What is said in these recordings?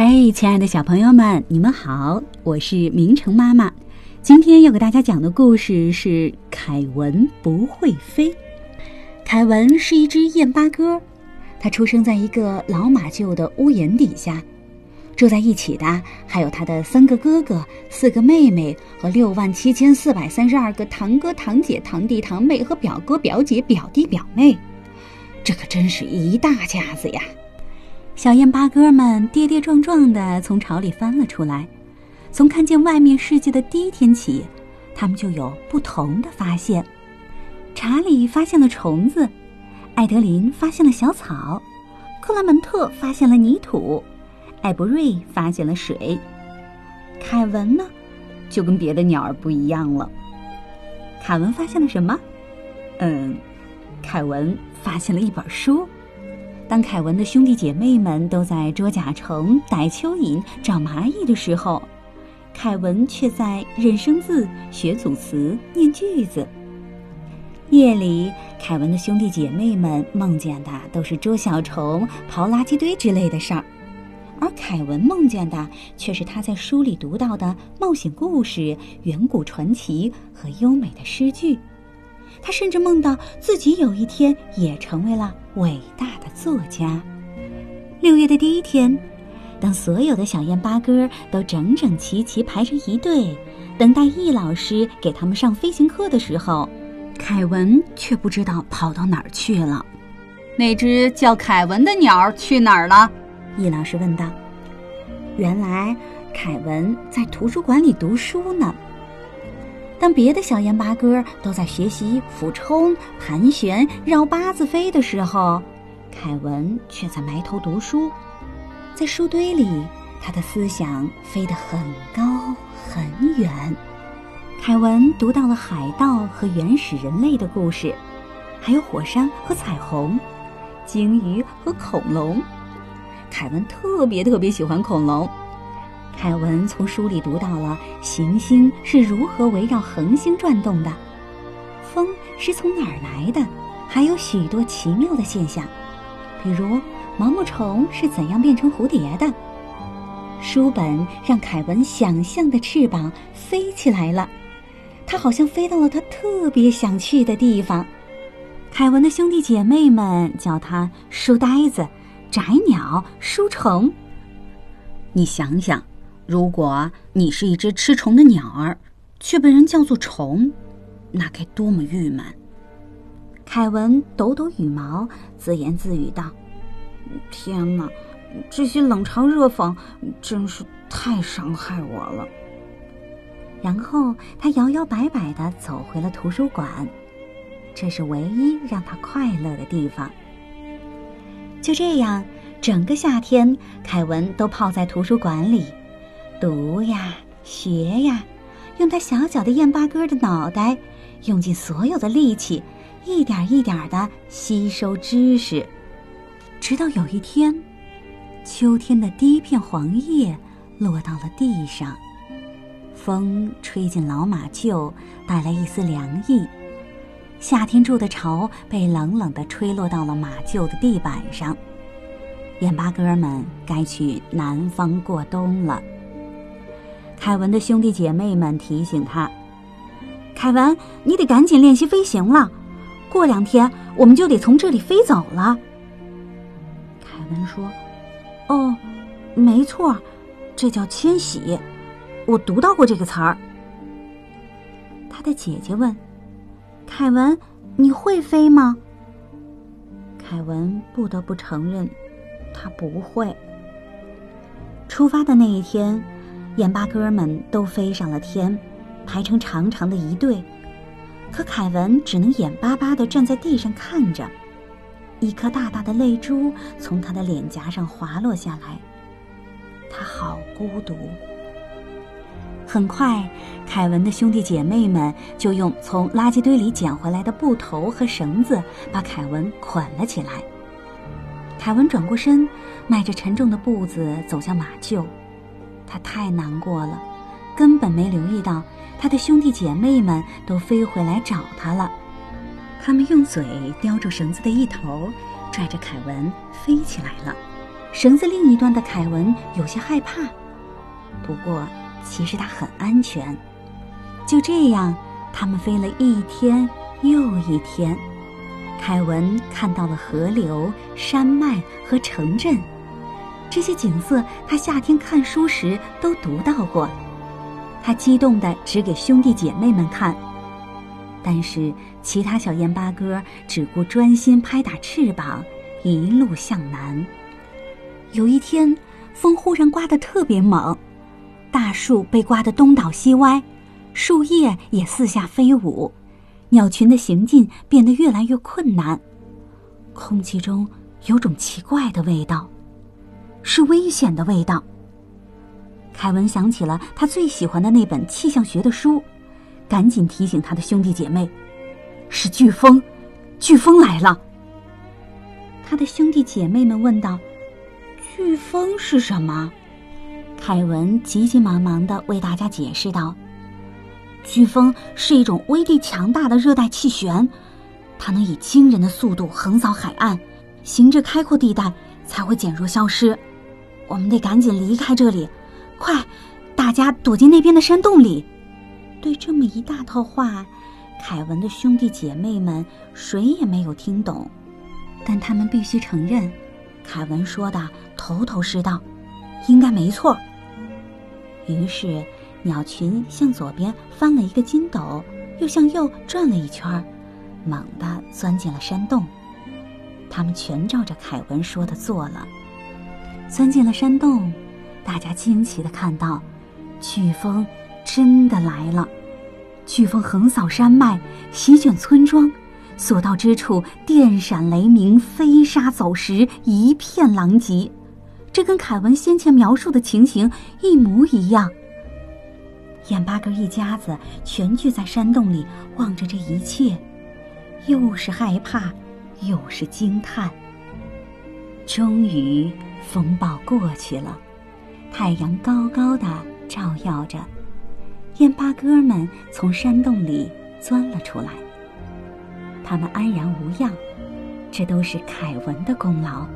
嘿，亲爱的小朋友们，你们好，我是明成妈妈。今天要给大家讲的故事是《凯文不会飞》。凯文是一只燕八哥，他出生在一个老马厩的屋檐底下。住在一起的还有他的三个哥哥、四个妹妹和六万七千四百三十二个堂哥、堂姐、堂弟、堂妹和表哥、表姐、表弟、表妹。这可真是一大家子呀！小燕八哥们跌跌撞撞地从巢里翻了出来。从看见外面世界的第一天起，他们就有不同的发现。查理发现了虫子，艾德琳发现了小草，克拉门特发现了泥土，艾伯瑞发现了水。凯文呢，就跟别的鸟儿不一样了。凯文发现了什么？嗯，凯文发现了一本书。当凯文的兄弟姐妹们都在捉甲虫、逮蚯蚓、找蚂蚁的时候，凯文却在认生字、学组词、念句子。夜里，凯文的兄弟姐妹们梦见的都是捉小虫、刨垃圾堆之类的事儿，而凯文梦见的却是他在书里读到的冒险故事、远古传奇和优美的诗句。他甚至梦到自己有一天也成为了伟大的作家。六月的第一天，当所有的小燕八哥都整整齐齐排成一队，等待易老师给他们上飞行课的时候，凯文却不知道跑到哪儿去了。那只叫凯文的鸟去哪儿了？易老师问道。原来，凯文在图书馆里读书呢。当别的小燕八哥都在学习俯冲、盘旋、绕八字飞的时候，凯文却在埋头读书。在书堆里，他的思想飞得很高很远。凯文读到了海盗和原始人类的故事，还有火山和彩虹、鲸鱼和恐龙。凯文特别特别喜欢恐龙。凯文从书里读到了行星是如何围绕恒星转动的，风是从哪儿来的，还有许多奇妙的现象，比如毛毛虫是怎样变成蝴蝶的。书本让凯文想象的翅膀飞起来了，他好像飞到了他特别想去的地方。凯文的兄弟姐妹们叫他“书呆子”“宅鸟”“书虫”。你想想。如果你是一只吃虫的鸟儿，却被人叫做虫，那该多么郁闷！凯文抖抖羽毛，自言自语道：“天哪，这些冷嘲热讽真是太伤害我了。”然后他摇摇摆摆地走回了图书馆，这是唯一让他快乐的地方。就这样，整个夏天，凯文都泡在图书馆里。读呀，学呀，用他小小的燕八哥的脑袋，用尽所有的力气，一点一点的吸收知识。直到有一天，秋天的第一片黄叶落到了地上，风吹进老马厩，带来一丝凉意。夏天筑的巢被冷冷的吹落到了马厩的地板上。燕八哥们该去南方过冬了。凯文的兄弟姐妹们提醒他：“凯文，你得赶紧练习飞行了，过两天我们就得从这里飞走了。”凯文说：“哦，没错，这叫迁徙，我读到过这个词儿。”他的姐姐问：“凯文，你会飞吗？”凯文不得不承认，他不会。出发的那一天。燕八哥们都飞上了天，排成长长的一队，可凯文只能眼巴巴地站在地上看着，一颗大大的泪珠从他的脸颊上滑落下来，他好孤独。很快，凯文的兄弟姐妹们就用从垃圾堆里捡回来的布头和绳子把凯文捆了起来。凯文转过身，迈着沉重的步子走向马厩。他太难过了，根本没留意到他的兄弟姐妹们都飞回来找他了。他们用嘴叼住绳子的一头，拽着凯文飞起来了。绳子另一端的凯文有些害怕，不过其实他很安全。就这样，他们飞了一天又一天。凯文看到了河流、山脉和城镇，这些景色他夏天看书时都读到过。他激动地指给兄弟姐妹们看，但是其他小燕八哥只顾专心拍打翅膀，一路向南。有一天，风忽然刮得特别猛，大树被刮得东倒西歪，树叶也四下飞舞，鸟群的行进变得越来越困难。空气中有种奇怪的味道，是危险的味道。凯文想起了他最喜欢的那本气象学的书，赶紧提醒他的兄弟姐妹：“是飓风，飓风来了。”他的兄弟姐妹们问道。飓风是什么？凯文急急忙忙的为大家解释道：“飓风是一种威力强大的热带气旋，它能以惊人的速度横扫海岸，行至开阔地带才会减弱消失。我们得赶紧离开这里，快，大家躲进那边的山洞里。”对这么一大套话，凯文的兄弟姐妹们谁也没有听懂，但他们必须承认。凯文说的头头是道，应该没错。于是，鸟群向左边翻了一个筋斗，又向右转了一圈，猛地钻进了山洞。他们全照着凯文说的做了，钻进了山洞。大家惊奇的看到，飓风真的来了。飓风横扫山脉，席卷村庄。所到之处，电闪雷鸣，飞沙走石，一片狼藉。这跟凯文先前描述的情形一模一样。眼巴哥一家子全聚在山洞里，望着这一切，又是害怕，又是惊叹。终于，风暴过去了，太阳高高的照耀着，燕八哥们从山洞里钻了出来。他们安然无恙，这都是凯文的功劳。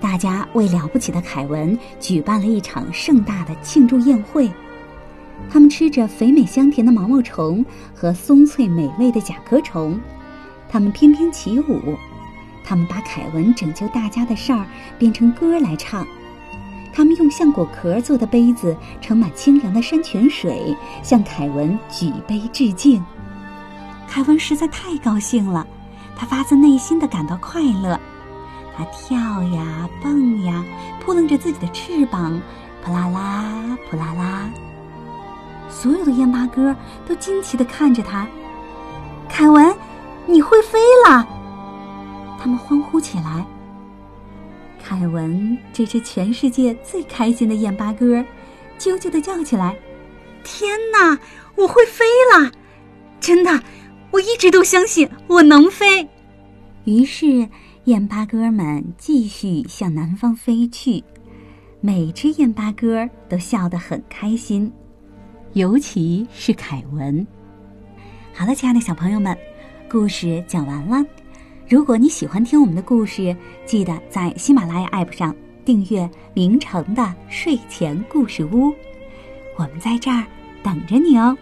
大家为了不起的凯文举办了一场盛大的庆祝宴会。他们吃着肥美香甜的毛毛虫和松脆美味的甲壳虫，他们翩翩起舞，他们把凯文拯救大家的事儿变成歌来唱，他们用橡果壳做的杯子盛满清凉的山泉水，向凯文举杯致敬。凯文实在太高兴了，他发自内心的感到快乐。他跳呀蹦呀，扑棱着自己的翅膀，扑啦啦扑啦啦。所有的燕八哥都惊奇的看着他。凯文，你会飞了！他们欢呼起来。凯文这只全世界最开心的燕八哥，啾啾的叫起来：“天哪，我会飞了！真的！”我一直都相信我能飞，于是燕八哥们继续向南方飞去，每只燕八哥都笑得很开心，尤其是凯文。好了，亲爱的小朋友们，故事讲完了。如果你喜欢听我们的故事，记得在喜马拉雅 APP 上订阅明成的睡前故事屋，我们在这儿等着你哦。